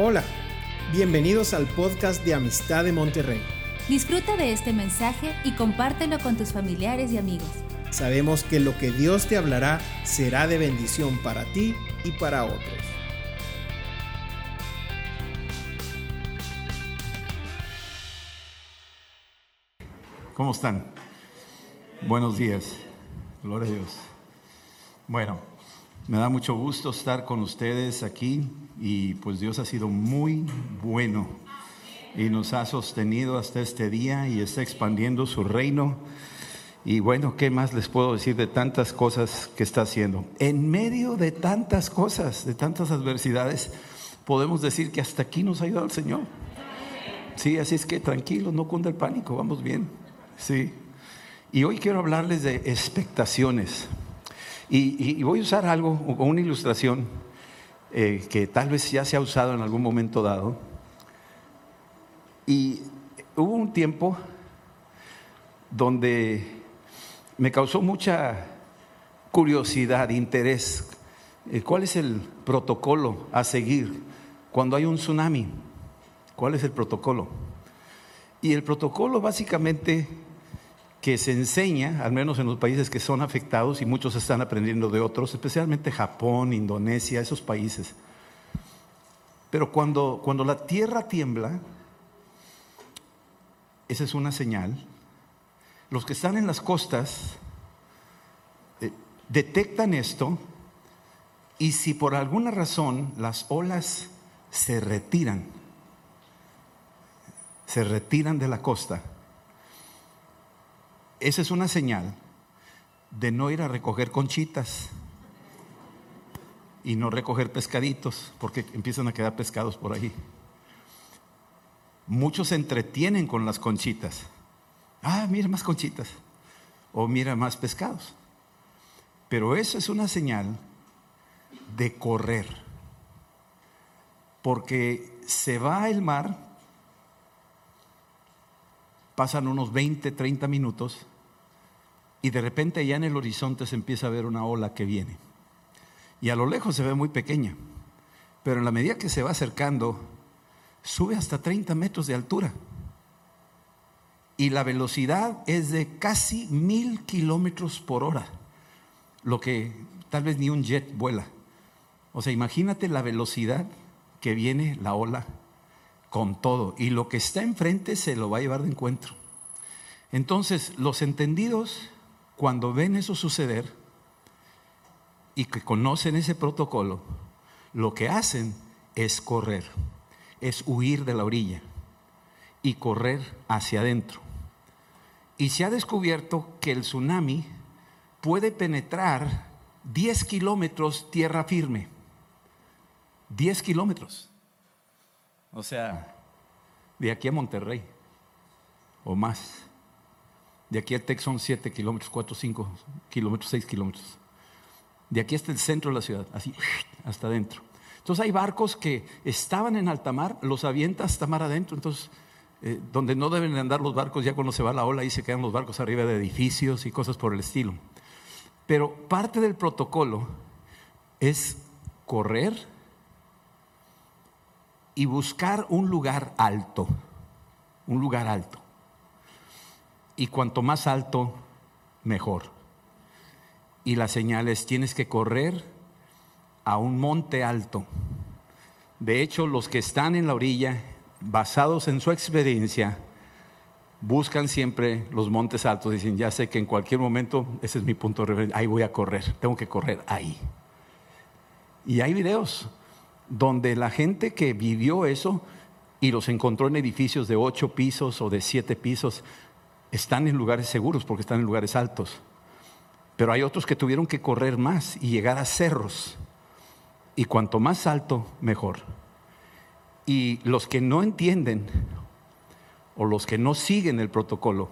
Hola, bienvenidos al podcast de Amistad de Monterrey. Disfruta de este mensaje y compártelo con tus familiares y amigos. Sabemos que lo que Dios te hablará será de bendición para ti y para otros. ¿Cómo están? Buenos días. Gloria a Dios. Bueno, me da mucho gusto estar con ustedes aquí y pues Dios ha sido muy bueno y nos ha sostenido hasta este día y está expandiendo su reino. Y bueno, ¿qué más les puedo decir de tantas cosas que está haciendo? En medio de tantas cosas, de tantas adversidades, podemos decir que hasta aquí nos ha ayudado el Señor. Sí, así es que tranquilos, no cunda el pánico, vamos bien. Sí. Y hoy quiero hablarles de expectaciones. Y, y voy a usar algo, una ilustración eh, que tal vez ya se ha usado en algún momento dado. Y hubo un tiempo donde me causó mucha curiosidad, interés. Eh, ¿Cuál es el protocolo a seguir cuando hay un tsunami? ¿Cuál es el protocolo? Y el protocolo básicamente que se enseña, al menos en los países que son afectados, y muchos están aprendiendo de otros, especialmente Japón, Indonesia, esos países. Pero cuando, cuando la tierra tiembla, esa es una señal. Los que están en las costas eh, detectan esto y si por alguna razón las olas se retiran, se retiran de la costa, esa es una señal de no ir a recoger conchitas y no recoger pescaditos, porque empiezan a quedar pescados por ahí. Muchos se entretienen con las conchitas. Ah, mira más conchitas. O mira más pescados. Pero eso es una señal de correr. Porque se va el mar pasan unos 20, 30 minutos y de repente ya en el horizonte se empieza a ver una ola que viene. Y a lo lejos se ve muy pequeña, pero en la medida que se va acercando, sube hasta 30 metros de altura. Y la velocidad es de casi mil kilómetros por hora, lo que tal vez ni un jet vuela. O sea, imagínate la velocidad que viene la ola con todo. Y lo que está enfrente se lo va a llevar de encuentro. Entonces, los entendidos, cuando ven eso suceder y que conocen ese protocolo, lo que hacen es correr, es huir de la orilla y correr hacia adentro. Y se ha descubierto que el tsunami puede penetrar 10 kilómetros tierra firme. 10 kilómetros. O sea, de aquí a Monterrey o más. De aquí a Tex son 7 kilómetros, 4, 5 kilómetros, 6 kilómetros. De aquí hasta el centro de la ciudad, así, hasta adentro. Entonces hay barcos que estaban en alta mar, los avienta hasta mar adentro. Entonces, eh, donde no deben andar los barcos, ya cuando se va la ola, ahí se quedan los barcos arriba de edificios y cosas por el estilo. Pero parte del protocolo es correr y buscar un lugar alto, un lugar alto. Y cuanto más alto, mejor. Y la señal es, tienes que correr a un monte alto. De hecho, los que están en la orilla, basados en su experiencia, buscan siempre los montes altos. Dicen, ya sé que en cualquier momento, ese es mi punto de referencia, ahí voy a correr, tengo que correr ahí. Y hay videos donde la gente que vivió eso y los encontró en edificios de ocho pisos o de siete pisos, están en lugares seguros porque están en lugares altos. Pero hay otros que tuvieron que correr más y llegar a cerros. Y cuanto más alto, mejor. Y los que no entienden o los que no siguen el protocolo,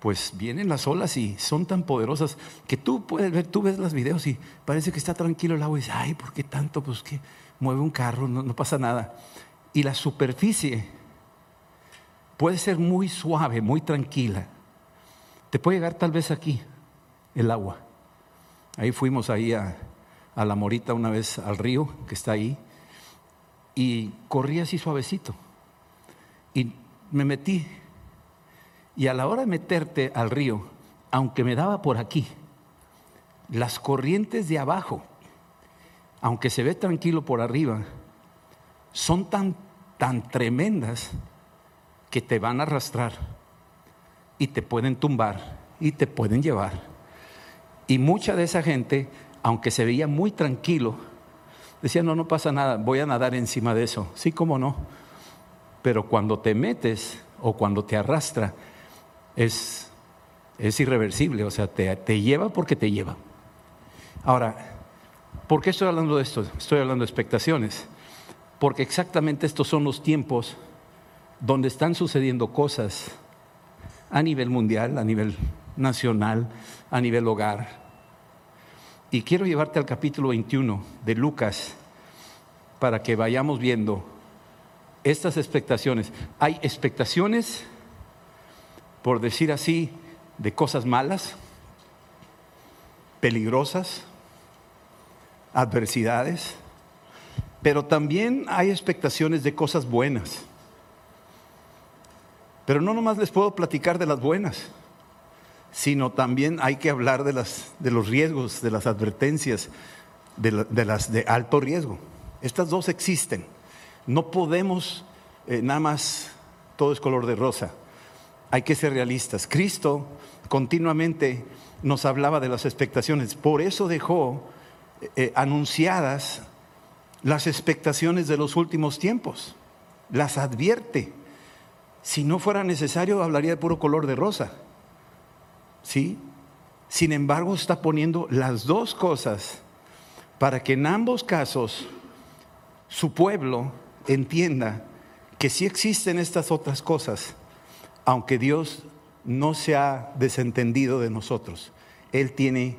pues vienen las olas y son tan poderosas que tú puedes ver, tú ves los videos y parece que está tranquilo el agua y dices, ay, ¿por qué tanto? Pues que mueve un carro, no, pasa nada. Y la superficie puede ser muy suave, muy tranquila. Te puede llegar tal vez aquí el agua. Ahí fuimos ahí a, a la Morita una vez al río que está ahí. y corrí así suavecito. Y me metí. Y a la hora de meterte al río, aunque me daba por aquí, las corrientes de abajo, aunque se ve tranquilo por arriba, son tan, tan tremendas que te van a arrastrar y te pueden tumbar y te pueden llevar. Y mucha de esa gente, aunque se veía muy tranquilo, decía, no, no pasa nada, voy a nadar encima de eso. Sí, cómo no. Pero cuando te metes o cuando te arrastra, es, es irreversible, o sea, te, te lleva porque te lleva. Ahora, ¿por qué estoy hablando de esto? Estoy hablando de expectaciones. Porque exactamente estos son los tiempos donde están sucediendo cosas a nivel mundial, a nivel nacional, a nivel hogar. Y quiero llevarte al capítulo 21 de Lucas para que vayamos viendo estas expectaciones. Hay expectaciones, por decir así, de cosas malas, peligrosas, adversidades, pero también hay expectaciones de cosas buenas. Pero no nomás les puedo platicar de las buenas, sino también hay que hablar de, las, de los riesgos, de las advertencias, de, las de alto riesgo. Estas dos existen. No podemos eh, nada más, todo es color de rosa. Hay que ser realistas. Cristo continuamente nos hablaba de las expectaciones. Por eso dejó eh, anunciadas las expectaciones de los últimos tiempos. Las advierte. Si no fuera necesario, hablaría de puro color de rosa. ¿Sí? Sin embargo, está poniendo las dos cosas para que en ambos casos su pueblo entienda que sí existen estas otras cosas, aunque Dios no se ha desentendido de nosotros. Él tiene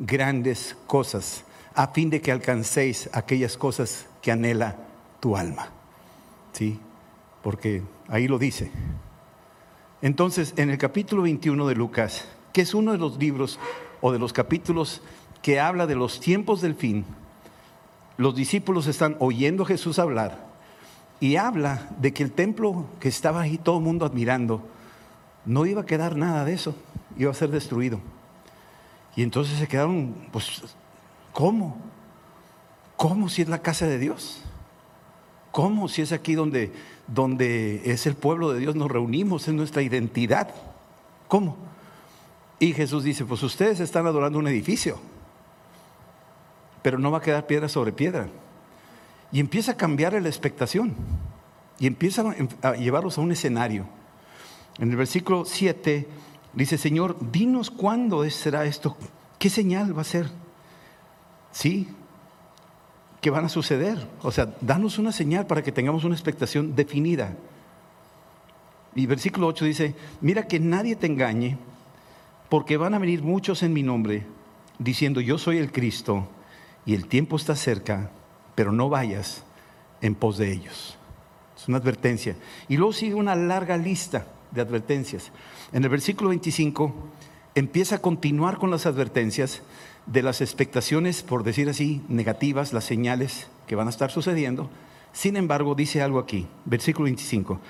grandes cosas a fin de que alcancéis aquellas cosas que anhela tu alma. ¿Sí? Porque ahí lo dice. Entonces, en el capítulo 21 de Lucas, que es uno de los libros o de los capítulos que habla de los tiempos del fin, los discípulos están oyendo a Jesús hablar y habla de que el templo que estaba ahí todo el mundo admirando, no iba a quedar nada de eso, iba a ser destruido. Y entonces se quedaron, pues, ¿cómo? ¿Cómo si es la casa de Dios? ¿Cómo si es aquí donde, donde es el pueblo de Dios, nos reunimos, en nuestra identidad? ¿Cómo? Y Jesús dice, pues ustedes están adorando un edificio, pero no va a quedar piedra sobre piedra. Y empieza a cambiar la expectación y empieza a llevarlos a un escenario. En el versículo 7 dice, Señor, dinos cuándo será esto, qué señal va a ser. Sí, ¿qué van a suceder? O sea, danos una señal para que tengamos una expectación definida. Y versículo 8 dice, mira que nadie te engañe porque van a venir muchos en mi nombre diciendo yo soy el Cristo y el tiempo está cerca, pero no vayas en pos de ellos. Es una advertencia. Y luego sigue una larga lista de advertencias. En el versículo 25 empieza a continuar con las advertencias de las expectaciones, por decir así, negativas, las señales que van a estar sucediendo. Sin embargo, dice algo aquí, versículo 25.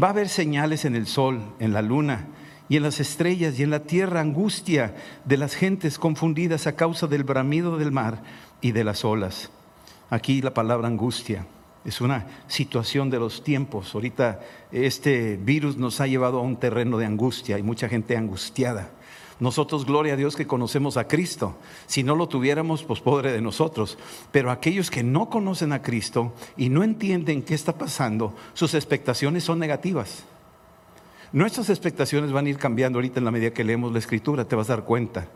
Va a haber señales en el sol, en la luna y en las estrellas y en la tierra angustia de las gentes confundidas a causa del bramido del mar y de las olas. Aquí la palabra angustia es una situación de los tiempos. Ahorita este virus nos ha llevado a un terreno de angustia y mucha gente angustiada. Nosotros, gloria a Dios que conocemos a Cristo. Si no lo tuviéramos, pues pobre de nosotros. Pero aquellos que no conocen a Cristo y no entienden qué está pasando, sus expectaciones son negativas. Nuestras expectaciones van a ir cambiando ahorita en la medida que leemos la escritura, te vas a dar cuenta.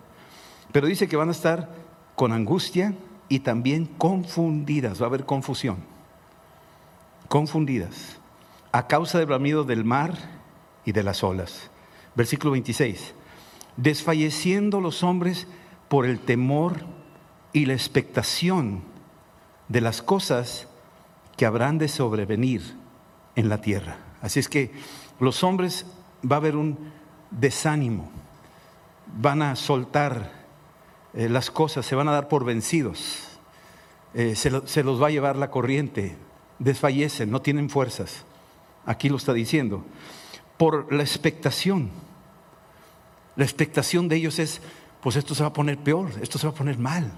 Pero dice que van a estar con angustia y también confundidas, va a haber confusión. Confundidas a causa del bramido del mar y de las olas. Versículo 26. Desfalleciendo los hombres por el temor y la expectación de las cosas que habrán de sobrevenir en la tierra. Así es que los hombres va a haber un desánimo, van a soltar eh, las cosas, se van a dar por vencidos, eh, se, los va a llevar la corriente, desfallecen, no tienen fuerzas. Aquí lo está diciendo. Por la expectación. La expectación de ellos es, pues esto se va a poner peor, esto se va a poner mal.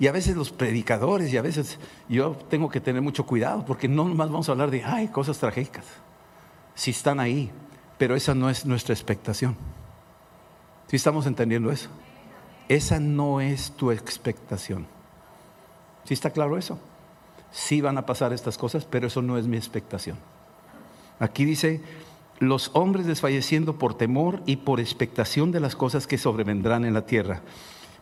Y a veces los predicadores, y a veces yo tengo que tener mucho cuidado, porque no más vamos a hablar de, ay, cosas trágicas. Si están ahí, pero esa no es nuestra expectación. ¿Sí estamos entendiendo eso? Esa no es tu expectación. ¿Sí está claro eso? Sí van a pasar estas cosas, pero eso no es mi expectación. Aquí dice, los hombres desfalleciendo por temor y por expectación de las cosas que sobrevendrán en la tierra,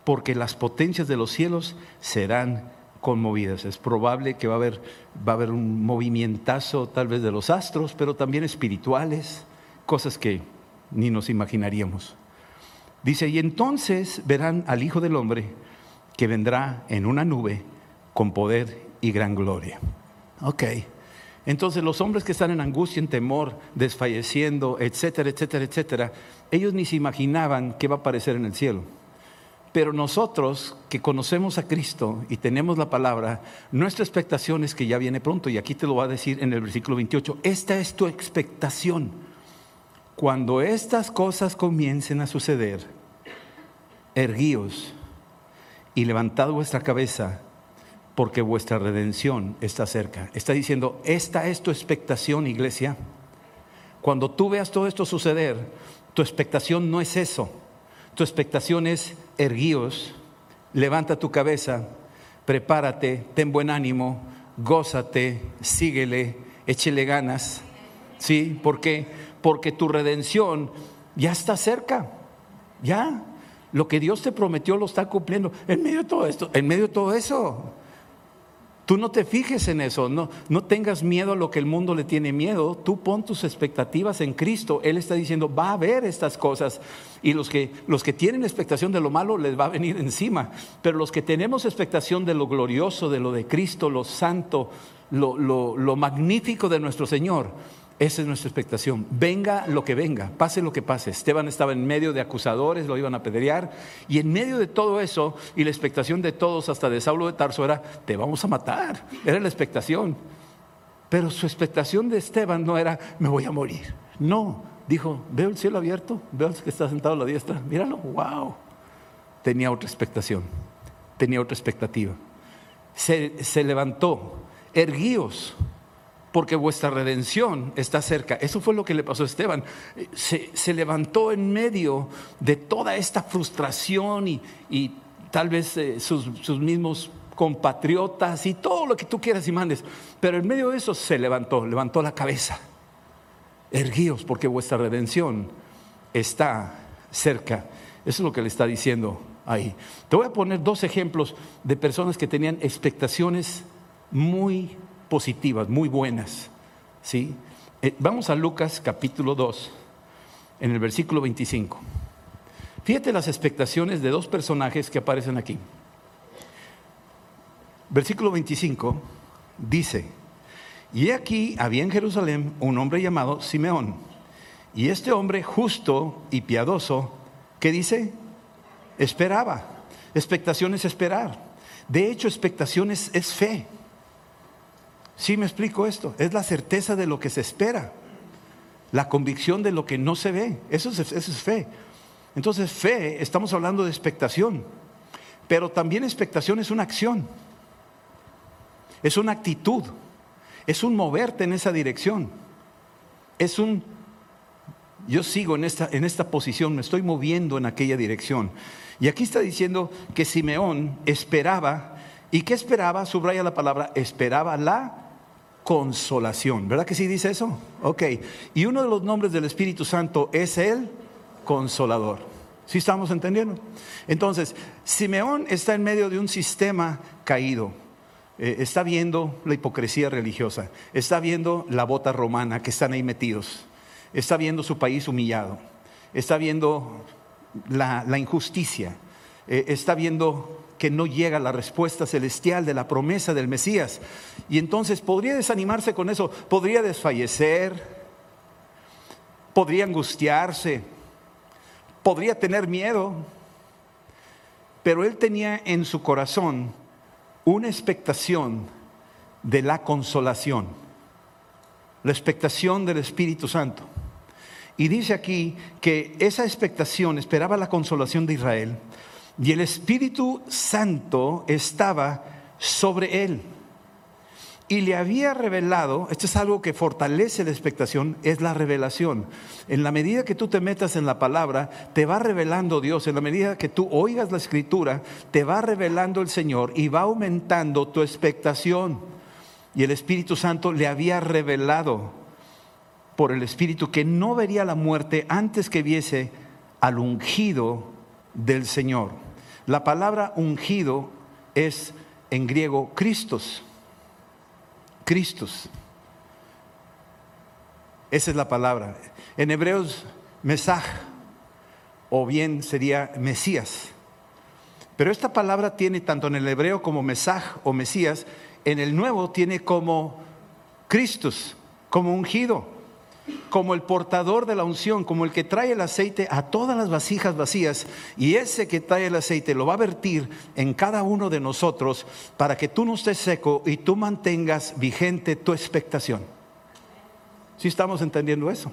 porque las potencias de los cielos serán conmovidas. Es probable que va a haber, va a haber un movimientazo tal vez de los astros, pero también espirituales, cosas que ni nos imaginaríamos. Dice, y entonces verán al Hijo del Hombre que vendrá en una nube con poder y gran gloria. Ok. Entonces los hombres que están en angustia, en temor, desfalleciendo, etcétera, etcétera, etcétera, ellos ni se imaginaban qué va a aparecer en el cielo. Pero nosotros que conocemos a Cristo y tenemos la palabra, nuestra expectación es que ya viene pronto. Y aquí te lo va a decir en el versículo 28. Esta es tu expectación. Cuando estas cosas comiencen a suceder, erguíos y levantad vuestra cabeza porque vuestra redención está cerca. Está diciendo, esta es tu expectación, iglesia. Cuando tú veas todo esto suceder, tu expectación no es eso. Tu expectación es erguíos, levanta tu cabeza, prepárate, ten buen ánimo, gózate, síguele, échele ganas. ¿Sí? ¿Por qué? Porque tu redención ya está cerca. Ya. Lo que Dios te prometió lo está cumpliendo. En medio de todo esto, en medio de todo eso. Tú no te fijes en eso, no, no tengas miedo a lo que el mundo le tiene miedo, tú pon tus expectativas en Cristo. Él está diciendo, va a haber estas cosas y los que, los que tienen expectación de lo malo les va a venir encima, pero los que tenemos expectación de lo glorioso, de lo de Cristo, lo santo, lo, lo magnífico de nuestro Señor, esa es nuestra expectación. Venga lo que venga, pase lo que pase. Esteban estaba en medio de acusadores, lo iban a apedrear. Y en medio de todo eso, y la expectación de todos, hasta de Saulo de Tarso, era: te vamos a matar. Era la expectación. Pero su expectación de Esteban no era: me voy a morir. No, dijo: veo el cielo abierto, veo que está sentado a la diestra. Míralo, wow. Tenía otra expectación, tenía otra expectativa. Se, se levantó, erguíos porque vuestra redención está cerca. Eso fue lo que le pasó a Esteban. Se, levantó en medio de toda esta frustración y, tal vez eh, sus, sus mismos compatriotas y todo lo que tú quieras y mandes. Pero en medio de eso se levantó, levantó la cabeza. Erguíos porque vuestra redención está cerca. Eso es lo que le está diciendo ahí. Te voy a poner dos ejemplos de personas que tenían expectaciones muy positivas, muy buenas. ¿sí? Eh, vamos a Lucas capítulo 2, en el versículo 25. Fíjate las expectaciones de dos personajes que aparecen aquí. Versículo 25 dice, y aquí había en Jerusalén un hombre llamado Simeón, y este hombre justo y piadoso, ¿qué dice? Esperaba. Expectación es esperar. De hecho, expectaciones es fe. Sí me explico esto. Es la certeza de lo que se espera. La convicción de lo que no se ve. Eso es, fe. Entonces fe, estamos hablando de expectación. Pero también expectación es una acción. Es una actitud. Es un moverte en esa dirección. Es un, yo sigo en esta, en esta posición, me estoy moviendo en aquella dirección. Y aquí está diciendo que Simeón esperaba, ¿y qué esperaba? Subraya la palabra, esperaba la consolación. ¿Verdad que sí dice eso? Ok. Y uno de los nombres del Espíritu Santo es el consolador. ¿Sí estamos entendiendo? Entonces, Simeón está en medio de un sistema caído. Eh, está viendo la hipocresía religiosa. Está viendo la bota romana que están ahí metidos. Está viendo su país humillado. Está viendo la, injusticia. Eh, está viendo que no llega la respuesta celestial de la promesa del Mesías. Y entonces podría desanimarse con eso, podría desfallecer, podría angustiarse, podría tener miedo, pero él tenía en su corazón una expectación de la consolación, la expectación del Espíritu Santo. Y dice aquí que esa expectación esperaba la consolación de Israel y el Espíritu Santo estaba sobre él. Y le había revelado, esto es algo que fortalece la expectación, es la revelación. En la medida que tú te metas en la palabra, te va revelando Dios. En la medida que tú oigas la escritura, te va revelando el Señor y va aumentando tu expectación. Y el Espíritu Santo le había revelado por el Espíritu que no vería la muerte antes que viese al ungido del Señor. La palabra ungido es en griego Cristos. Cristos. Esa es la palabra. En hebreos, Mesaj, o bien sería Mesías. Pero esta palabra tiene tanto en el hebreo como Mesaj o Mesías, en el nuevo tiene como Cristos, como ungido como el portador de la unción, como el que trae el aceite a todas las vasijas vacías, y ese que trae el aceite lo va a vertir en cada uno de nosotros para que tú no estés seco y tú mantengas vigente tu expectación. ¿Sí estamos entendiendo eso?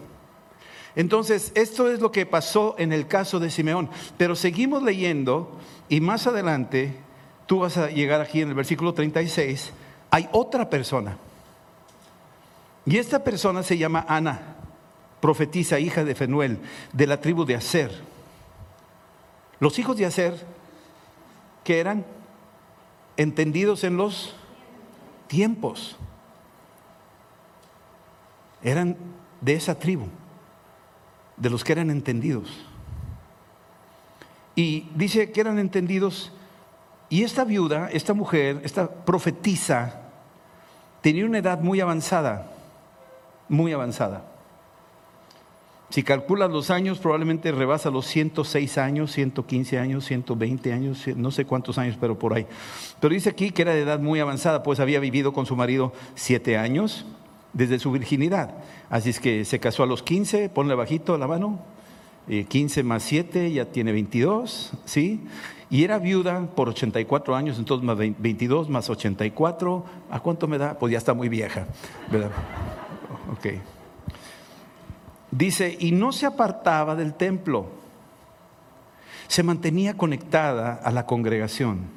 Entonces, esto es lo que pasó en el caso de Simeón, pero seguimos leyendo y más adelante, tú vas a llegar aquí en el versículo 36, hay otra persona y esta persona se llama Ana, profetisa, hija de Fenuel, de la tribu de Aser. Los hijos de Aser, que eran entendidos en los tiempos, eran de esa tribu, de los que eran entendidos. Y dice que eran entendidos, y esta viuda, esta mujer, esta profetisa, tenía una edad muy avanzada muy avanzada. Si calculas los años, probablemente rebasa los 106 años, 115 años, 120 años, no sé cuántos años, pero por ahí. Pero dice aquí que era de edad muy avanzada, pues había vivido con su marido siete años desde su virginidad. Así es que se casó a los 15, ponle bajito la mano, 15 eh, más 7 ya tiene 22, ¿sí? Y era viuda por 84 años, entonces más 22 más 84, ¿a cuánto me da? Pues ya está muy vieja, ¿verdad? Dice, y no se apartaba del templo, se mantenía conectada a la congregación.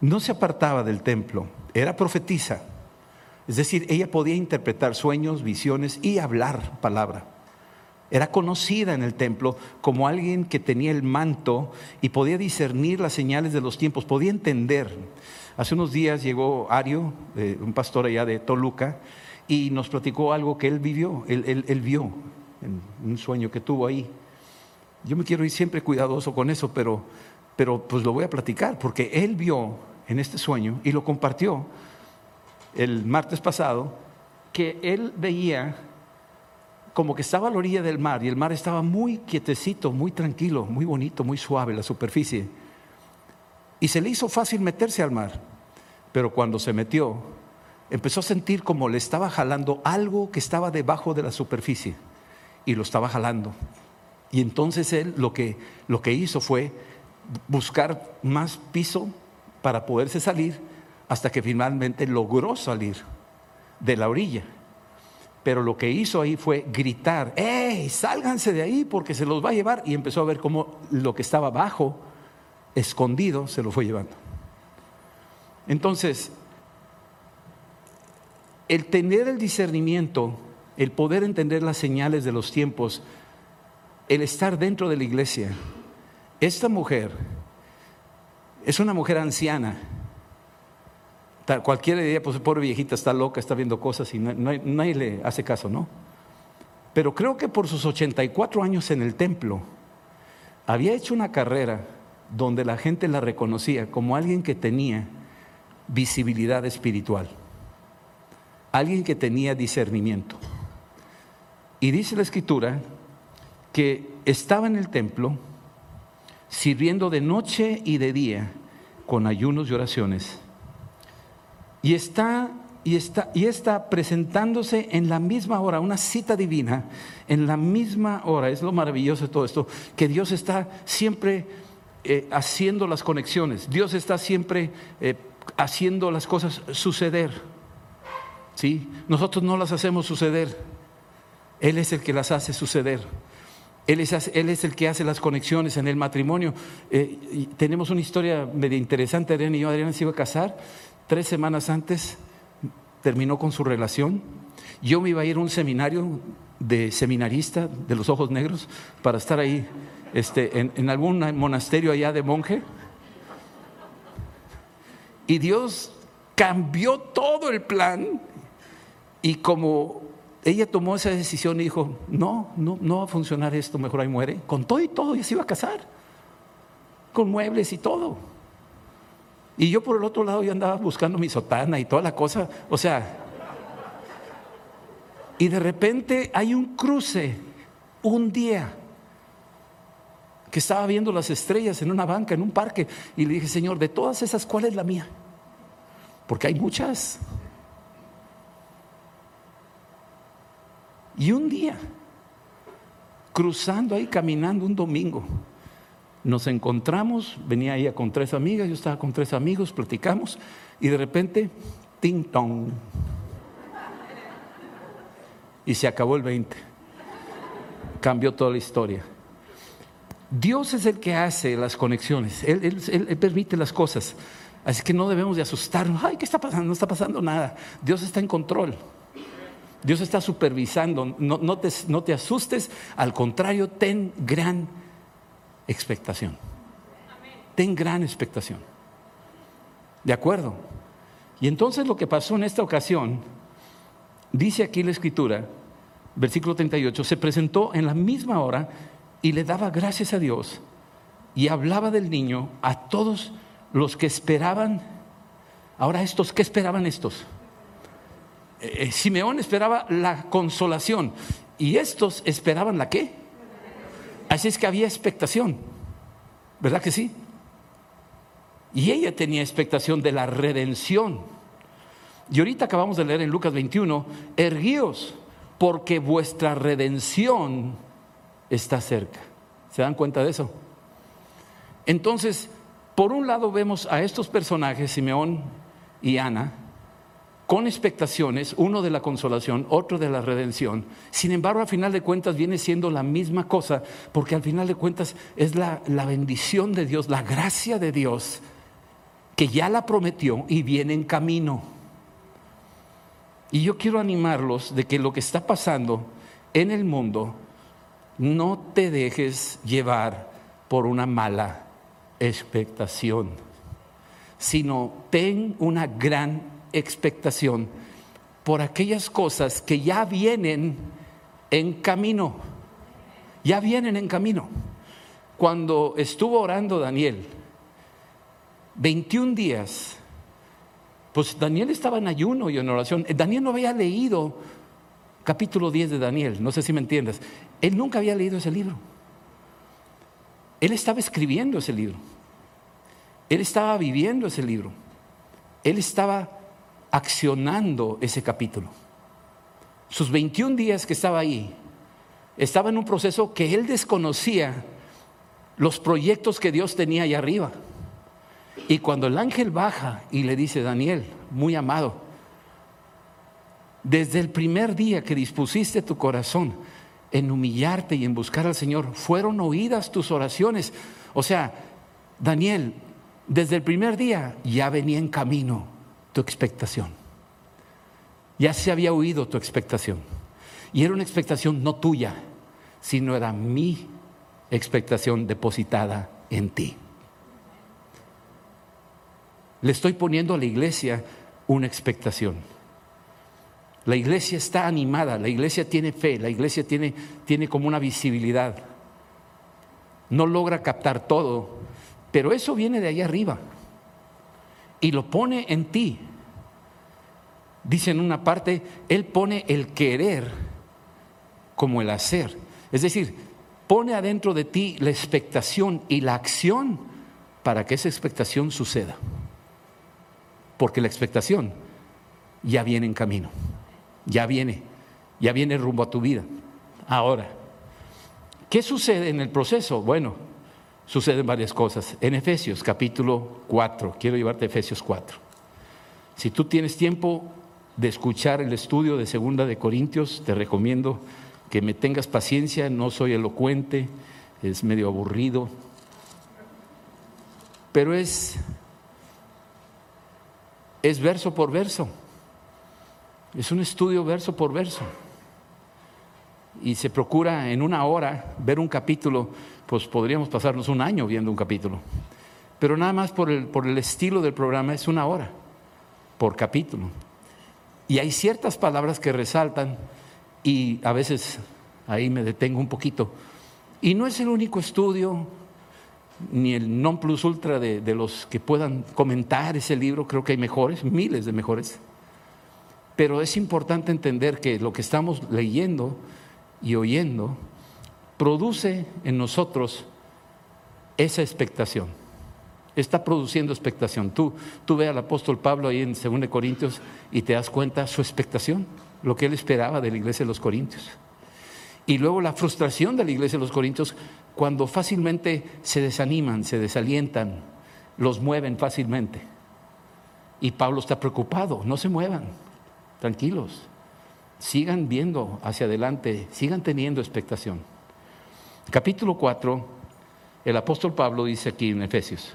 No se apartaba del templo, era profetisa. Es decir, ella podía interpretar sueños, visiones y hablar palabra. Era conocida en el templo como alguien que tenía el manto y podía discernir las señales de los tiempos, podía entender. Hace unos días llegó Ario, eh, un pastor allá de Toluca, y nos platicó algo que él vivió, él, vio en un sueño que tuvo ahí. Yo me quiero ir siempre cuidadoso con eso, pero, pero pues lo voy a platicar, porque él vio en este sueño y lo compartió el martes pasado, que él veía como que estaba a la orilla del mar y el mar estaba muy quietecito, muy tranquilo, muy bonito, muy suave la superficie. Y se le hizo fácil meterse al mar. Pero cuando se metió, empezó a sentir como le estaba jalando algo que estaba debajo de la superficie. Y lo estaba jalando. Y entonces él lo que, lo que hizo fue buscar más piso para poderse salir hasta que finalmente logró salir de la orilla. Pero lo que hizo ahí fue gritar, ¡Ey, sálganse de ahí porque se los va a llevar! Y empezó a ver cómo lo que estaba abajo escondido, se lo fue llevando. Entonces, el tener el discernimiento, el poder entender las señales de los tiempos, el estar dentro de la iglesia, esta mujer es una mujer anciana. Cualquiera diría, pues pobre viejita está loca, está viendo cosas y nadie le hace caso, ¿no? Pero creo que por sus 84 años en el templo, había hecho una carrera donde la gente la reconocía como alguien que tenía visibilidad espiritual, alguien que tenía discernimiento. Y dice la escritura que estaba en el templo sirviendo de noche y de día con ayunos y oraciones. Y está y está, y está presentándose en la misma hora, una cita divina, en la misma hora. Es lo maravilloso de todo esto, que Dios está siempre eh, haciendo las conexiones. Dios está siempre eh, haciendo las cosas suceder. ¿Sí? Nosotros no las hacemos suceder. Él es el que las hace suceder. Él es, el que hace las conexiones en el matrimonio. Eh, tenemos una historia medio interesante, Adrián y yo. Adrián se iba a casar. Tres semanas antes terminó con su relación. Yo me iba a ir a un seminario de seminarista de los ojos negros para estar ahí este, en, algún monasterio allá de monje. Y Dios cambió todo el plan y como ella tomó esa decisión y dijo, no, no, no va a funcionar esto, mejor ahí muere. Con todo y todo, ella se iba a casar. Con muebles y todo. Y yo por el otro lado yo andaba buscando mi sotana y toda la cosa. O sea, y de repente hay un cruce, un día, que estaba viendo las estrellas en una banca, en un parque, y le dije, Señor, de todas esas, ¿cuál es la mía? Porque hay muchas. Y un día, cruzando ahí, caminando un domingo, nos encontramos, venía ella con tres amigas, yo estaba con tres amigos, platicamos, y de repente, ting tong. Y se acabó el 20. Cambió toda la historia. Dios es el que hace las conexiones, él, permite las cosas. Así que no debemos de asustarnos. Ay, ¿qué está pasando? No está pasando nada. Dios está en control. Dios está supervisando. No, no, te, no te asustes. Al contrario, ten gran expectación. Ten gran expectación. ¿De acuerdo? Y entonces lo que pasó en esta ocasión, dice aquí la escritura, versículo 38, se presentó en la misma hora y le daba gracias a Dios y hablaba del niño a todos los que esperaban. Ahora estos, ¿qué esperaban estos? Eh, Simeón esperaba la consolación y estos esperaban la qué? Así es que había expectación, ¿verdad que sí? Y ella tenía expectación de la redención. Y ahorita acabamos de leer en Lucas 21, erguíos porque vuestra redención está cerca. ¿Se dan cuenta de eso? Entonces, por un lado vemos a estos personajes, Simeón y Ana, con expectaciones, uno de la consolación, otro de la redención. Sin embargo, al final de cuentas viene siendo la misma cosa, porque al final de cuentas es la, la bendición de Dios, la gracia de Dios, que ya la prometió y viene en camino. Y yo quiero animarlos de que lo que está pasando en el mundo, no te dejes llevar por una mala expectación, sino ten una gran expectación por aquellas cosas que ya vienen en camino, ya vienen en camino. Cuando estuvo orando Daniel, 21 días, pues Daniel estaba en ayuno y en oración. Daniel no había leído capítulo 10 de Daniel, no sé si me entiendes. Él nunca había leído ese libro. Él estaba escribiendo ese libro. Él estaba viviendo ese libro. Él estaba accionando ese capítulo. Sus 21 días que estaba ahí, estaba en un proceso que él desconocía los proyectos que Dios tenía allá arriba. Y cuando el ángel baja y le dice, Daniel, muy amado, desde el primer día que dispusiste tu corazón en humillarte y en buscar al Señor, fueron oídas tus oraciones. O sea, Daniel, desde el primer día ya venía en camino tu expectación. Ya se había oído tu expectación. Y era una expectación no tuya, sino era mi expectación depositada en ti. Le estoy poniendo a la iglesia una expectación. La iglesia está animada, la iglesia tiene fe, la iglesia tiene, tiene como una visibilidad. No logra captar todo, pero eso viene de ahí arriba y lo pone en ti. Dice en una parte, Él pone el querer como el hacer. Es decir, pone adentro de ti la expectación y la acción para que esa expectación suceda. Porque la expectación ya viene en camino, ya viene, ya viene rumbo a tu vida. Ahora, ¿qué sucede en el proceso? Bueno, suceden varias cosas. En Efesios capítulo 4, quiero llevarte a Efesios 4. Si tú tienes tiempo de escuchar el estudio de Segunda de Corintios, te recomiendo que me tengas paciencia, no soy elocuente, es medio aburrido, pero es es verso por verso. Es un estudio verso por verso. Y se procura en una hora ver un capítulo, pues podríamos pasarnos un año viendo un capítulo. Pero nada más por el, por el estilo del programa es una hora por capítulo. Y hay ciertas palabras que resaltan y a veces ahí me detengo un poquito. Y no es el único estudio, ni el non plus ultra de, de, los que puedan comentar ese libro, creo que hay mejores, miles de mejores. Pero es importante entender que lo que estamos leyendo y oyendo produce en nosotros esa expectación. Está produciendo expectación. Tú, tú ve al apóstol Pablo ahí en 2 Corintios y te das cuenta su expectación, lo que él esperaba de la iglesia de los Corintios. Y luego la frustración de la iglesia de los Corintios cuando fácilmente se desaniman, se desalientan, los mueven fácilmente. Y Pablo está preocupado, no se muevan, tranquilos, sigan viendo hacia adelante, sigan teniendo expectación. Capítulo 4, el apóstol Pablo dice aquí en Efesios,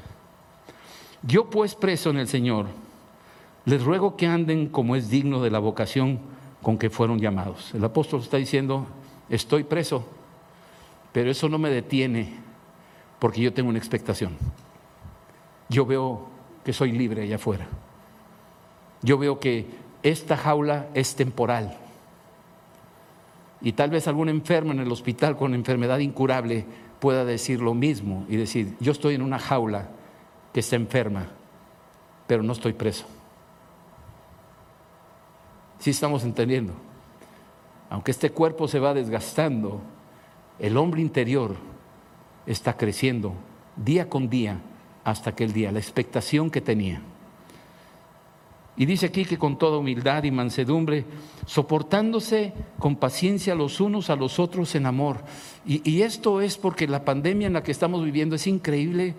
yo pues preso en el Señor, les ruego que anden como es digno de la vocación con que fueron llamados. El apóstol está diciendo, estoy preso, pero eso no me detiene porque yo tengo una expectación. Yo veo que soy libre allá afuera. Yo veo que esta jaula es temporal. Y tal vez algún enfermo en el hospital con enfermedad incurable pueda decir lo mismo y decir, yo estoy en una jaula que está enferma, pero no estoy preso. Sí estamos entendiendo. Aunque este cuerpo se va desgastando, el hombre interior está creciendo día con día hasta aquel día, la expectación que tenía. Y dice aquí que con toda humildad y mansedumbre, soportándose con paciencia los unos a los otros en amor. Y, esto es porque la pandemia en la que estamos viviendo es increíble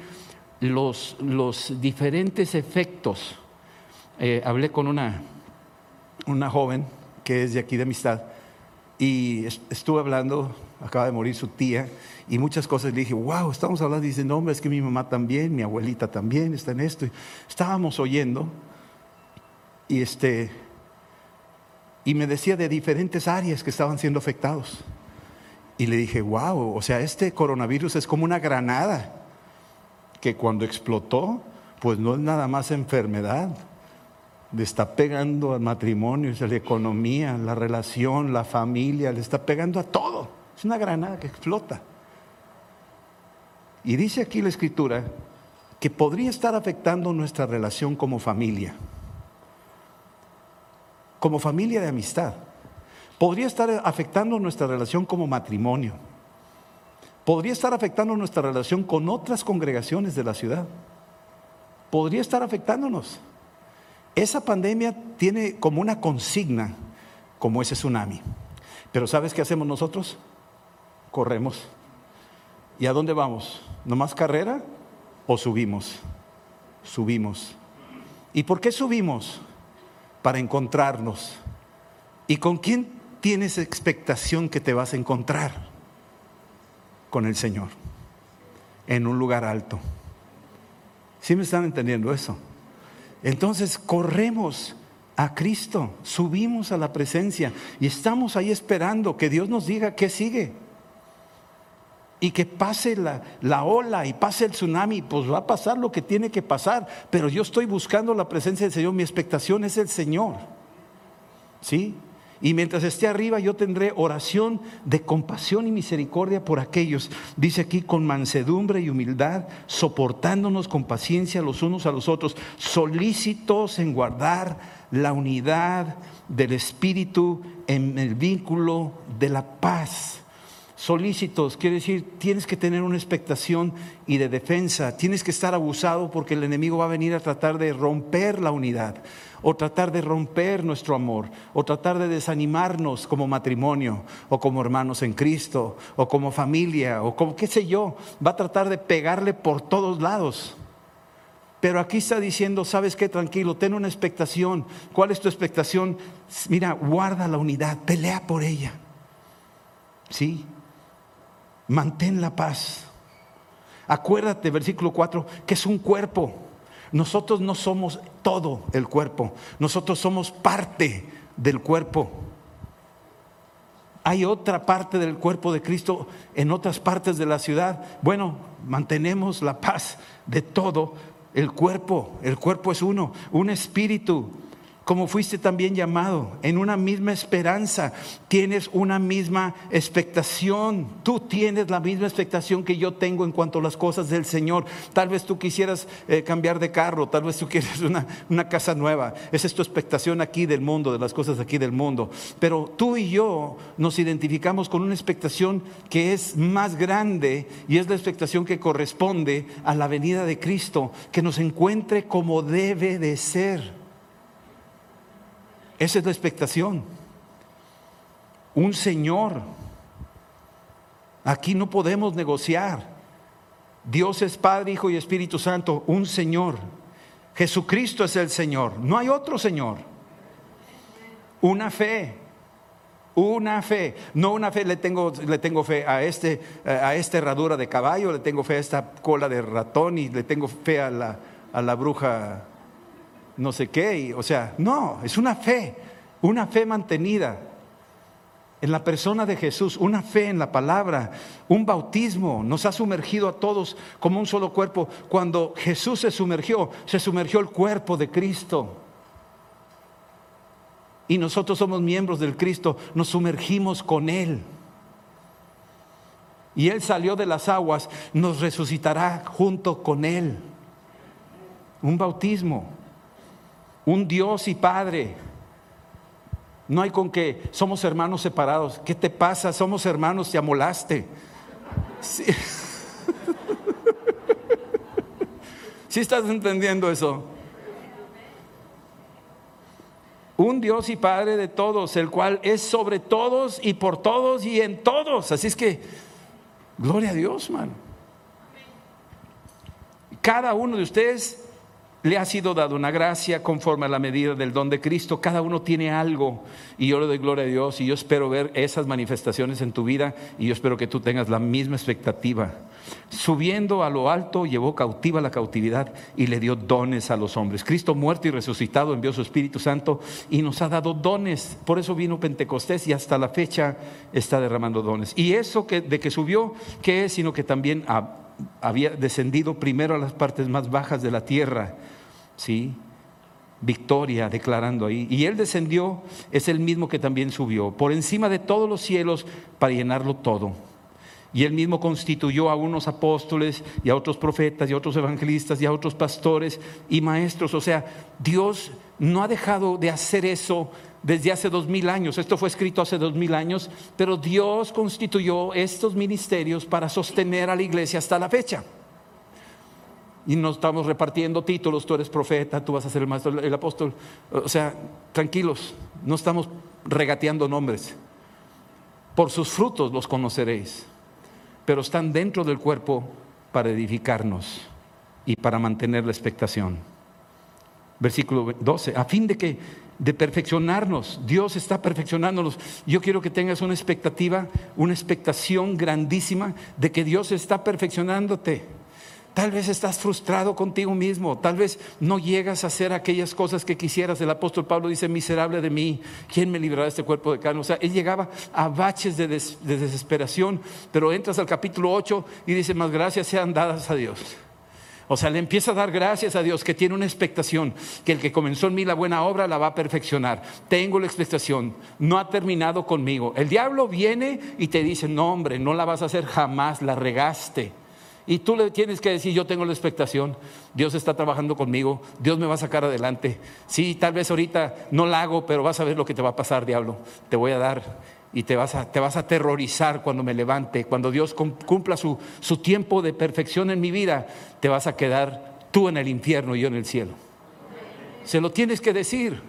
los, los diferentes efectos. Eh, hablé con una, una joven que es de aquí de amistad y estuve hablando, acaba de morir su tía, y muchas cosas le dije, wow, estamos hablando, dice, no, hombre, es que mi mamá también, mi abuelita también está en esto. estábamos oyendo, y este, y me decía de diferentes áreas que estaban siendo afectados. Y le dije, wow, o sea, este coronavirus es como una granada que cuando explotó, pues no es nada más enfermedad, le está pegando al matrimonio, a la economía, la relación, la familia, le está pegando a todo. Es una granada que explota. Y dice aquí la escritura que podría estar afectando nuestra relación como familia, como familia de amistad. Podría estar afectando nuestra relación como matrimonio. Podría estar afectando nuestra relación con otras congregaciones de la ciudad. Podría estar afectándonos. Esa pandemia tiene como una consigna, como ese tsunami. Pero ¿sabes qué hacemos nosotros? Corremos. ¿Y a dónde vamos? ¿Nomás carrera o subimos? Subimos. ¿Y por qué subimos? Para encontrarnos. ¿Y con quién tienes expectación que te vas a encontrar? Con el Señor. En un lugar alto. ¿Sí me están entendiendo eso? Entonces corremos a Cristo, subimos a la presencia y estamos ahí esperando que Dios nos diga qué sigue. Y que pase la, la, ola y pase el tsunami, pues va a pasar lo que tiene que pasar. Pero yo estoy buscando la presencia del Señor, mi expectación es el Señor. ¿Sí? Y mientras esté arriba yo tendré oración de compasión y misericordia por aquellos, dice aquí, con mansedumbre y humildad, soportándonos con paciencia los unos a los otros, solícitos en guardar la unidad del Espíritu en el vínculo de la paz. Solícitos, quiere decir, tienes que tener una expectación y de defensa, tienes que estar abusado porque el enemigo va a venir a tratar de romper la unidad, o tratar de romper nuestro amor, o tratar de desanimarnos como matrimonio, o como hermanos en Cristo, o como familia, o como qué sé yo, va a tratar de pegarle por todos lados. Pero aquí está diciendo, ¿sabes qué? Tranquilo, ten una expectación. ¿Cuál es tu expectación? Mira, guarda la unidad, pelea por ella. ¿Sí? Mantén la paz. Acuérdate, versículo 4, que es un cuerpo. Nosotros no somos todo el cuerpo, nosotros somos parte del cuerpo. Hay otra parte del cuerpo de Cristo en otras partes de la ciudad. Bueno, mantenemos la paz de todo el cuerpo. El cuerpo es uno, un espíritu como fuiste también llamado, en una misma esperanza, tienes una misma expectación, tú tienes la misma expectación que yo tengo en cuanto a las cosas del Señor. Tal vez tú quisieras eh, cambiar de carro, tal vez tú quieres una, una casa nueva, esa es tu expectación aquí del mundo, de las cosas aquí del mundo. Pero tú y yo nos identificamos con una expectación que es más grande y es la expectación que corresponde a la venida de Cristo, que nos encuentre como debe de ser. Esa es la expectación. Un Señor. Aquí no podemos negociar. Dios es Padre, Hijo y Espíritu Santo, un Señor. Jesucristo es el Señor. No hay otro Señor. Una fe. Una fe, no una fe, le tengo, le tengo fe a, este, a esta herradura de caballo, le tengo fe a esta cola de ratón y le tengo fe a la, a la bruja no sé qué. o sea, no, es una fe, una fe mantenida en la persona de Jesús, una fe en la palabra, un bautismo, nos ha sumergido a todos como un solo cuerpo. Cuando Jesús se sumergió, se sumergió el cuerpo de Cristo. Y nosotros somos miembros del Cristo, nos sumergimos con Él. Y Él salió de las aguas, nos resucitará junto con Él. Un bautismo un Dios y Padre. No hay con que somos hermanos separados. ¿Qué te pasa? Somos hermanos, te amolaste. ¿Sí, ¿Sí estás entendiendo eso? Un Dios y Padre de todos, el cual es sobre todos y por todos y en todos. Así es que, gloria a Dios, man. Cada uno de ustedes le ha sido dado una gracia conforme a la medida del don de Cristo. Cada uno tiene algo y yo le doy gloria a Dios y yo espero ver esas manifestaciones en tu vida y yo espero que tú tengas la misma expectativa. Subiendo a lo alto, llevó cautiva la cautividad y le dio dones a los hombres. Cristo muerto y resucitado envió su Espíritu Santo y nos ha dado dones. Por eso vino Pentecostés y hasta la fecha está derramando dones. Y eso que, de que subió, ¿qué es? Sino que también había descendido primero a las partes más bajas de la tierra ¿sí? Victoria declarando ahí. Y Él descendió, es el mismo que también subió, por encima de todos los cielos para llenarlo todo. Y Él mismo constituyó a unos apóstoles y a otros profetas y a otros evangelistas y a otros pastores y maestros. O sea, Dios no ha dejado de hacer eso desde hace dos mil años. Esto fue escrito hace dos mil años, pero Dios constituyó estos ministerios para sostener a la iglesia hasta la fecha y no estamos repartiendo títulos, tú eres profeta, tú vas a ser el maestro, el apóstol. O sea, tranquilos, no estamos regateando nombres. Por sus frutos los conoceréis, pero están dentro del cuerpo para edificarnos y para mantener la expectación. Versículo 12, a fin de que de perfeccionarnos, Dios está perfeccionándonos. Yo quiero que tengas una expectativa, una expectación grandísima de que Dios está perfeccionándote Tal vez estás frustrado contigo mismo, tal vez no llegas a hacer aquellas cosas que quisieras. El apóstol Pablo dice, miserable de mí, ¿quién me librará de este cuerpo de carne? O sea, él llegaba a baches de, desesperación, pero entras al capítulo 8 y dice, más gracias sean dadas a Dios. O sea, le empieza a dar gracias a Dios que tiene una expectación, que el que comenzó en mí la buena obra la va a perfeccionar. Tengo la expectación, no ha terminado conmigo. El diablo viene y te dice, no hombre, no la vas a hacer jamás, la regaste. Y tú le tienes que decir, yo tengo la expectación, Dios está trabajando conmigo, Dios me va a sacar adelante. Sí, tal vez ahorita no la hago, pero vas a ver lo que te va a pasar, diablo. Te voy a dar y te vas a, te vas a aterrorizar cuando me levante, cuando Dios cumpla su, su tiempo de perfección en mi vida, te vas a quedar tú en el infierno y yo en el cielo. Se lo tienes que decir.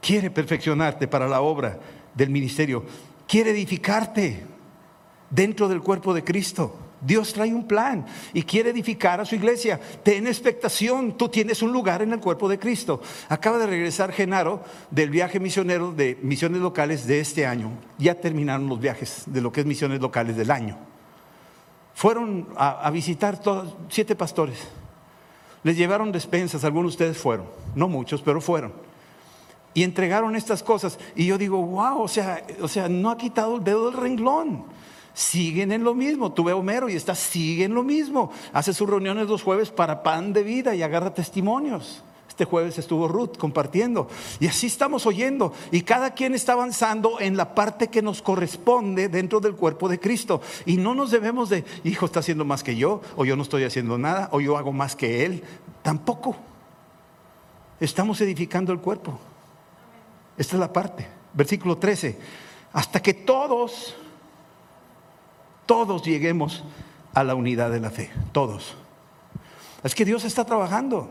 Quiere perfeccionarte para la obra del ministerio. Quiere edificarte dentro del cuerpo de Cristo. Dios trae un plan y quiere edificar a su iglesia. Ten expectación, tú tienes un lugar en el cuerpo de Cristo. Acaba de regresar Genaro del viaje misionero de misiones locales de este año. Ya terminaron los viajes de lo que es misiones locales del año. Fueron a, visitar todos, siete pastores. Les llevaron despensas, algunos de ustedes fueron, no muchos, pero fueron. Y entregaron estas cosas. Y yo digo, wow, o sea, o sea, no ha quitado el dedo del renglón siguen en lo mismo. Tú ves Homero y está, sigue en lo mismo. Hace sus reuniones los jueves para pan de vida y agarra testimonios. Este jueves estuvo Ruth compartiendo. Y así estamos oyendo. Y cada quien está avanzando en la parte que nos corresponde dentro del cuerpo de Cristo. Y no nos debemos de, hijo está haciendo más que yo, o yo no estoy haciendo nada, o yo hago más que él. Tampoco. Estamos edificando el cuerpo. Esta es la parte. Versículo 13. Hasta que todos todos lleguemos a la unidad de la fe, todos. Es que Dios está trabajando.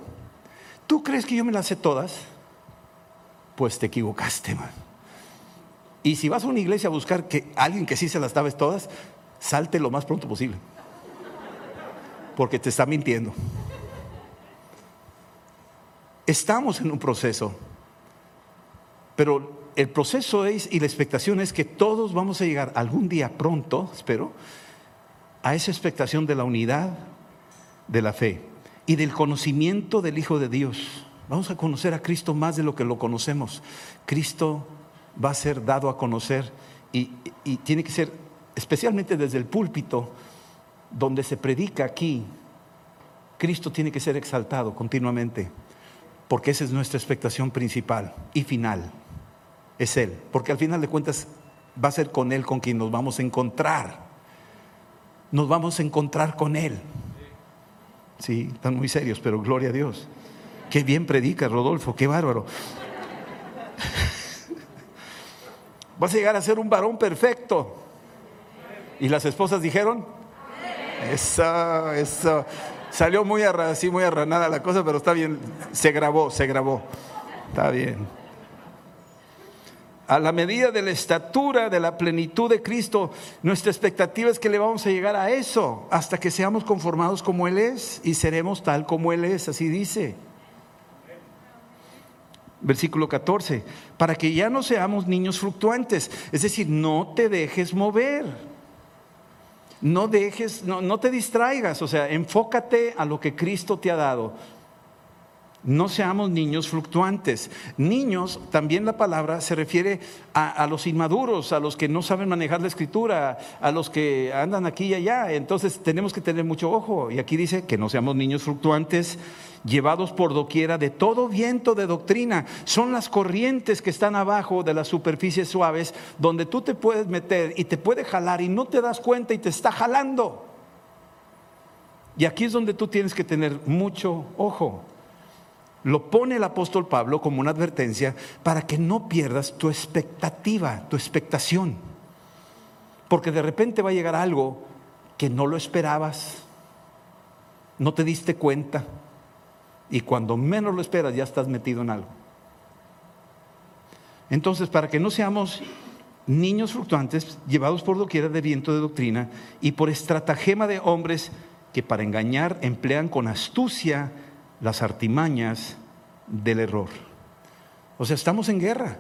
¿Tú crees que yo me las sé todas? Pues te equivocaste, man. Y si vas a una iglesia a buscar que alguien que sí se las sabes todas, salte lo más pronto posible. Porque te está mintiendo. Estamos en un proceso, pero el proceso es y la expectación es que todos vamos a llegar algún día pronto, espero, a esa expectación de la unidad de la fe y del conocimiento del Hijo de Dios. Vamos a conocer a Cristo más de lo que lo conocemos. Cristo va a ser dado a conocer y, tiene que ser, especialmente desde el púlpito, donde se predica aquí, Cristo tiene que ser exaltado continuamente, porque esa es nuestra expectación principal y final es Él, porque al final de cuentas va a ser con Él con quien nos vamos a encontrar. Nos vamos a encontrar con Él. Sí, están muy serios, pero gloria a Dios. Qué bien predica Rodolfo, qué bárbaro. Vas a llegar a ser un varón perfecto. Y las esposas dijeron, esa, esa. Salió muy, muy arranada la cosa, pero está bien. Se grabó, se grabó. Está bien a la medida de la estatura, de la plenitud de Cristo, nuestra expectativa es que le vamos a llegar a eso hasta que seamos conformados como Él es y seremos tal como Él es, así dice. Versículo 14, para que ya no seamos niños fluctuantes, es decir, no te dejes mover, no dejes, no, no te distraigas, o sea, enfócate a lo que Cristo te ha dado. No seamos niños fluctuantes. Niños, también la palabra se refiere a, los inmaduros, a los que no saben manejar la escritura, a los que andan aquí y allá. Entonces tenemos que tener mucho ojo. Y aquí dice que no seamos niños fluctuantes, llevados por doquiera de todo viento de doctrina. Son las corrientes que están abajo de las superficies suaves, donde tú te puedes meter y te puede jalar y no te das cuenta y te está jalando. Y aquí es donde tú tienes que tener mucho ojo. Lo pone el apóstol Pablo como una advertencia para que no pierdas tu expectativa, tu expectación. Porque de repente va a llegar algo que no lo esperabas, no te diste cuenta, y cuando menos lo esperas ya estás metido en algo. Entonces, para que no seamos niños fluctuantes, llevados por doquiera de viento de doctrina y por estratagema de hombres que para engañar emplean con astucia las artimañas del error. O sea, estamos en guerra.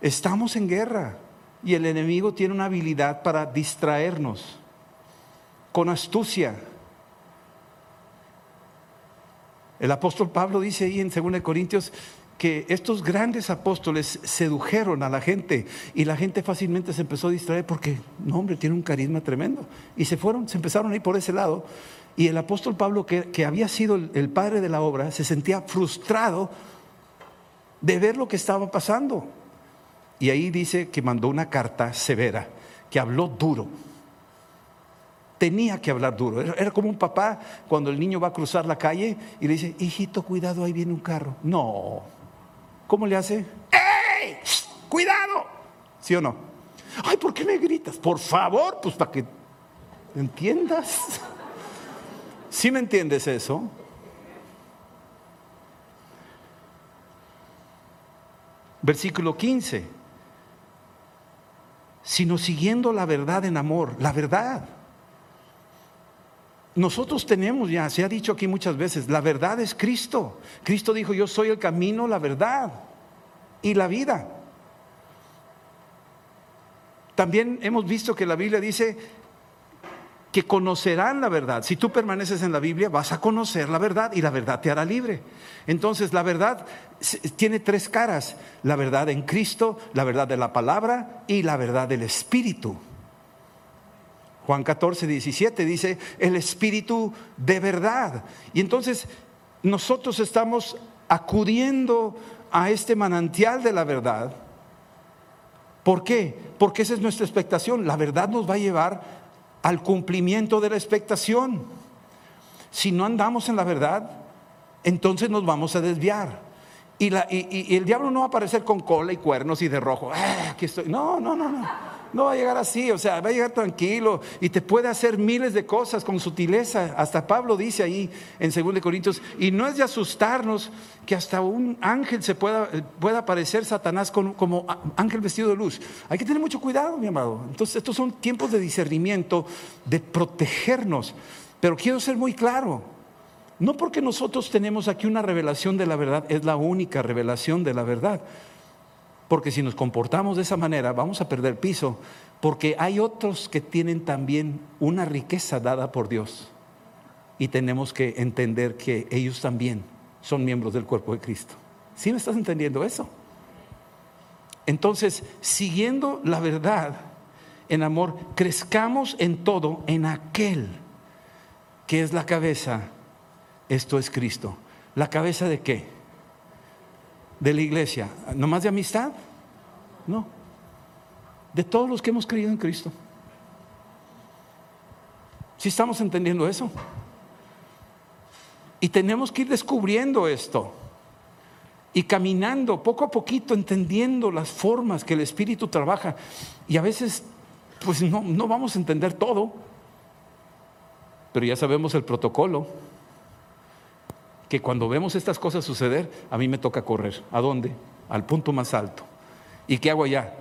Estamos en guerra. Y el enemigo tiene una habilidad para distraernos con astucia. El apóstol Pablo dice ahí en 2 Corintios que estos grandes apóstoles sedujeron a la gente y la gente fácilmente se empezó a distraer porque, no hombre, tiene un carisma tremendo. Y se fueron, se empezaron a ir por ese lado y el apóstol Pablo, que, había sido el, padre de la obra, se sentía frustrado de ver lo que estaba pasando. Y ahí dice que mandó una carta severa, que habló duro. Tenía que hablar duro. Era, como un papá cuando el niño va a cruzar la calle y le dice, hijito, cuidado, ahí viene un carro. No. ¿Cómo le hace? ¡Ey! cuidado. ¿Sí o no? Ay, ¿por qué me gritas? Por favor, pues para que entiendas. ¿Sí me entiendes eso? Versículo 15. Sino siguiendo la verdad en amor, la verdad. Nosotros tenemos ya, se ha dicho aquí muchas veces, la verdad es Cristo. Cristo dijo, yo soy el camino, la verdad y la vida. También hemos visto que la Biblia dice que conocerán la verdad. Si tú permaneces en la Biblia, vas a conocer la verdad y la verdad te hará libre. Entonces, la verdad tiene tres caras. La verdad en Cristo, la verdad de la palabra y la verdad del Espíritu. Juan 14, 17 dice, el Espíritu de verdad. Y entonces nosotros estamos acudiendo a este manantial de la verdad ¿Por qué? Porque esa es nuestra expectación. La verdad nos va a llevar al cumplimiento de la expectación. Si no andamos en la verdad, entonces nos vamos a desviar. Y, el diablo no va a aparecer con cola y cuernos y de rojo. Ah, aquí estoy. No, no, no, no. No va a llegar así, o sea, va a llegar tranquilo y te puede hacer miles de cosas con sutileza. Hasta Pablo dice ahí en 2 Corintios, y no es de asustarnos que hasta un ángel se pueda, pueda aparecer Satanás como ángel vestido de luz. Hay que tener mucho cuidado, mi amado. Entonces, estos son tiempos de discernimiento, de protegernos. Pero quiero ser muy claro, no porque nosotros tenemos aquí una revelación de la verdad, es la única revelación de la verdad. Porque si nos comportamos de esa manera, vamos a perder piso, porque hay otros que tienen también una riqueza dada por Dios. Y tenemos que entender que ellos también son miembros del cuerpo de Cristo. ¿Sí me estás entendiendo eso? Entonces, siguiendo la verdad en amor, crezcamos en todo en aquel que es la cabeza. Esto es Cristo. ¿La cabeza de qué? de la iglesia? ¿Nomás de amistad? No. De todos los que hemos creído en Cristo. Si estamos entendiendo eso? Y tenemos que ir descubriendo esto y caminando poco a poquito, entendiendo las formas que el Espíritu trabaja. Y a veces, pues no, no vamos a entender todo, pero ya sabemos el protocolo que cuando vemos estas cosas suceder, a mí me toca correr. ¿A dónde? Al punto más alto. ¿Y qué hago allá?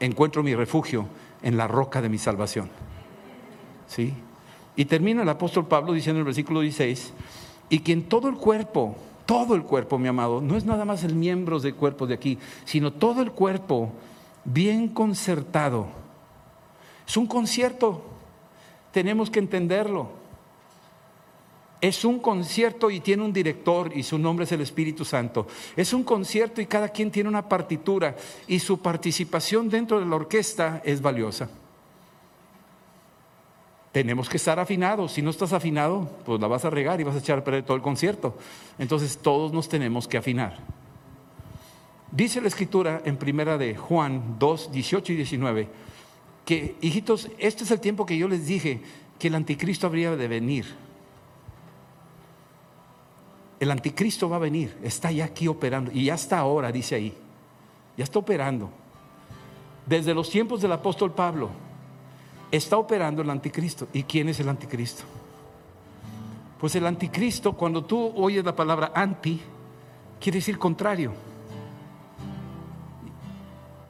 Encuentro mi refugio en la roca de mi salvación. ¿Sí? Y termina el apóstol Pablo diciendo en el versículo 16, y que en todo el cuerpo, todo el cuerpo, mi amado, no es nada más el miembro del cuerpo de aquí, sino todo el cuerpo bien concertado. Es un concierto, tenemos que entenderlo. Es un concierto y tiene un director y su nombre es el Espíritu Santo. Es un concierto y cada quien tiene una partitura y su participación dentro de la orquesta es valiosa. Tenemos que estar afinados. Si no estás afinado, pues la vas a regar y vas a echar a todo el concierto. Entonces todos nos tenemos que afinar. Dice la escritura en primera de Juan 2, 18 y 19 que, hijitos, este es el tiempo que yo les dije que el anticristo habría de venir el anticristo va a venir, está ya aquí operando y ya está ahora, dice ahí, ya está operando. Desde los tiempos del apóstol Pablo, está operando el anticristo. ¿Y quién es el anticristo? Pues el anticristo, cuando tú oyes la palabra anti, quiere decir contrario.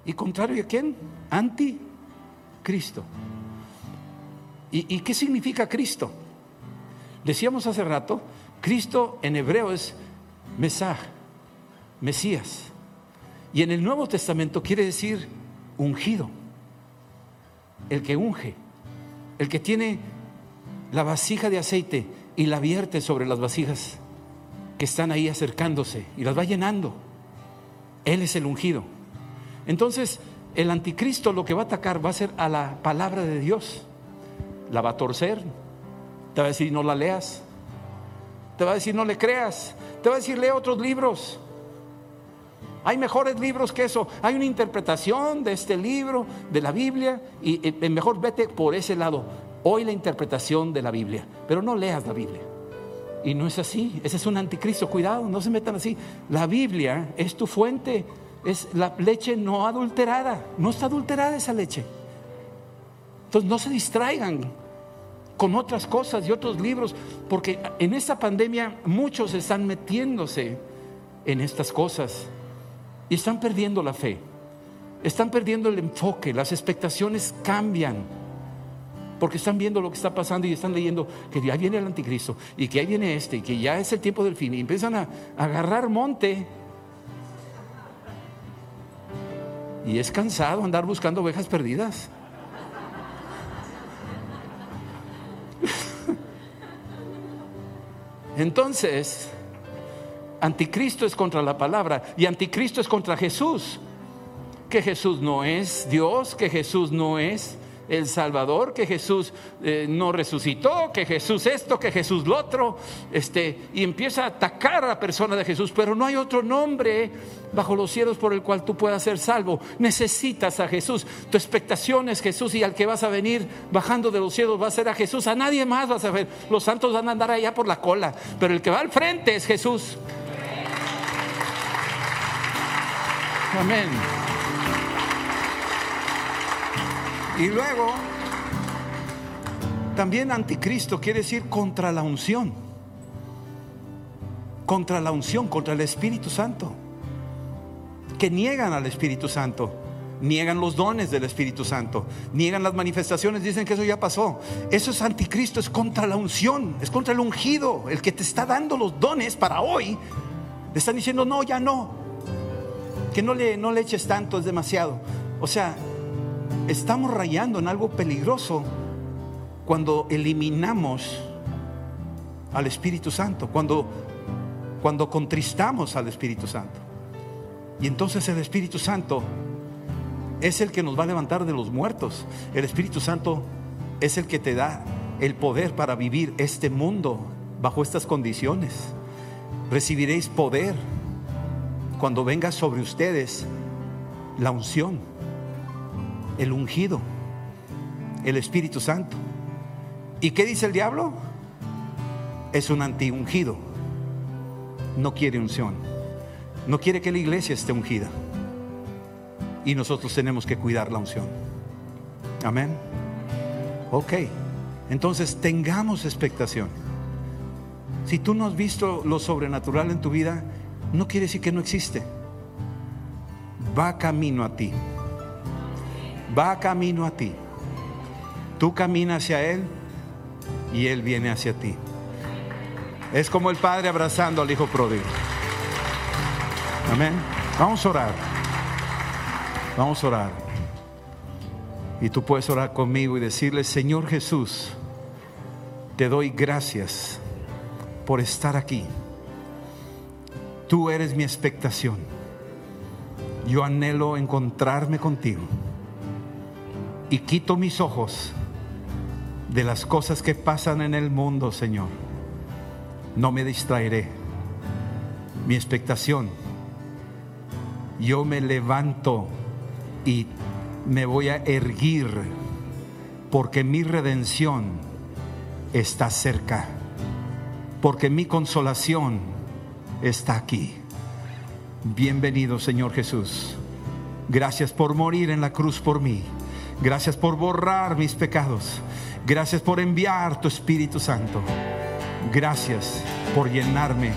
¿Y contrario a quién? Anticristo. ¿Y, ¿Y qué significa Cristo? Decíamos hace rato Cristo en hebreo es Mesaj, Mesías. Y en el Nuevo Testamento quiere decir ungido, el que unge, el que tiene la vasija de aceite y la vierte sobre las vasijas que están ahí acercándose y las va llenando. Él es el ungido. Entonces, el anticristo lo que va a atacar va a ser a la palabra de Dios. La va a torcer, te va a decir no la leas, te va a decir no le creas. Te va a decir lee otros libros. Hay mejores libros que eso. Hay una interpretación de este libro, de la Biblia, y eh, mejor vete por ese lado. Hoy la interpretación de la Biblia, pero no leas la Biblia. Y no es así. Ese es un anticristo. Cuidado, no se metan así. La Biblia es tu fuente. es la leche no adulterada. No está adulterada esa leche. Entonces no se distraigan con otras cosas y otros libros, porque en esta pandemia muchos están metiéndose en estas cosas y están perdiendo la fe, están perdiendo el enfoque, las expectaciones cambian, porque están viendo lo que está pasando y están leyendo que ya viene el anticristo y que ahí viene este y que ya es el tiempo del fin y empiezan a, agarrar monte. Y es cansado andar buscando ovejas perdidas. Entonces, anticristo es contra la palabra y anticristo es contra Jesús. Que Jesús no es Dios, que Jesús no es el Salvador, que Jesús eh, no resucitó, que Jesús esto, que Jesús lo otro, este, y empieza a atacar a la persona de Jesús, pero no hay otro nombre bajo los cielos por el cual tú puedas ser salvo. Necesitas a Jesús. Tu expectación es Jesús y al que vas a venir bajando de los cielos va a ser a Jesús. A nadie más vas a ver. Los santos van a andar allá por la cola, pero el que va al frente es Jesús. Amén. Y luego, también anticristo quiere decir contra la unción. Contra la unción, contra el Espíritu Santo. Que niegan al Espíritu Santo. Niegan los dones del Espíritu Santo. Niegan las manifestaciones. Dicen que eso ya pasó. Eso es anticristo. Es contra la unción. Es contra el ungido. El que te está dando los dones para hoy. Le están diciendo, no, ya no. Que no le, no le eches tanto, es demasiado. O sea, estamos rayando en algo peligroso cuando eliminamos al Espíritu Santo, cuando, cuando contristamos al Espíritu Santo. Y entonces el Espíritu Santo es el que nos va a levantar de los muertos. El Espíritu Santo es el que te da el poder para vivir este mundo bajo estas condiciones. Recibiréis poder cuando venga sobre ustedes la unción el ungido, el Espíritu Santo. ¿Y qué dice el diablo? Es un anti-ungido. No quiere unción. No quiere que la iglesia esté ungida. Y nosotros tenemos que cuidar la unción. Amén. Ok. Entonces tengamos expectación. Si tú no has visto lo sobrenatural en tu vida, no quiere decir que no existe. Va camino a ti va camino a ti. Tú caminas hacia Él y Él viene hacia ti. Es como el Padre abrazando al Hijo pródigo. Amén. Vamos a orar. Vamos a orar. Y tú puedes orar conmigo y decirle, Señor Jesús, te doy gracias por estar aquí. Tú eres mi expectación. Yo anhelo encontrarme contigo y quito mis ojos de las cosas que pasan en el mundo, Señor. No me distraeré. Mi expectación, yo me levanto y me voy a erguir porque mi redención está cerca, porque mi consolación está aquí. Bienvenido, Señor Jesús. Gracias por morir en la cruz por mí. Gracias por borrar mis pecados. Gracias por enviar tu Espíritu Santo. Gracias por llenarme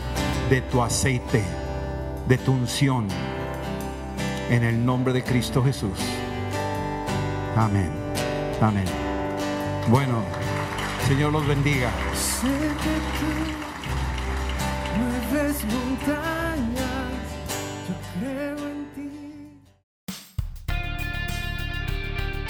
de tu aceite, de tu unción. En el nombre de Cristo Jesús. Amén. Amén. Bueno, Señor los bendiga.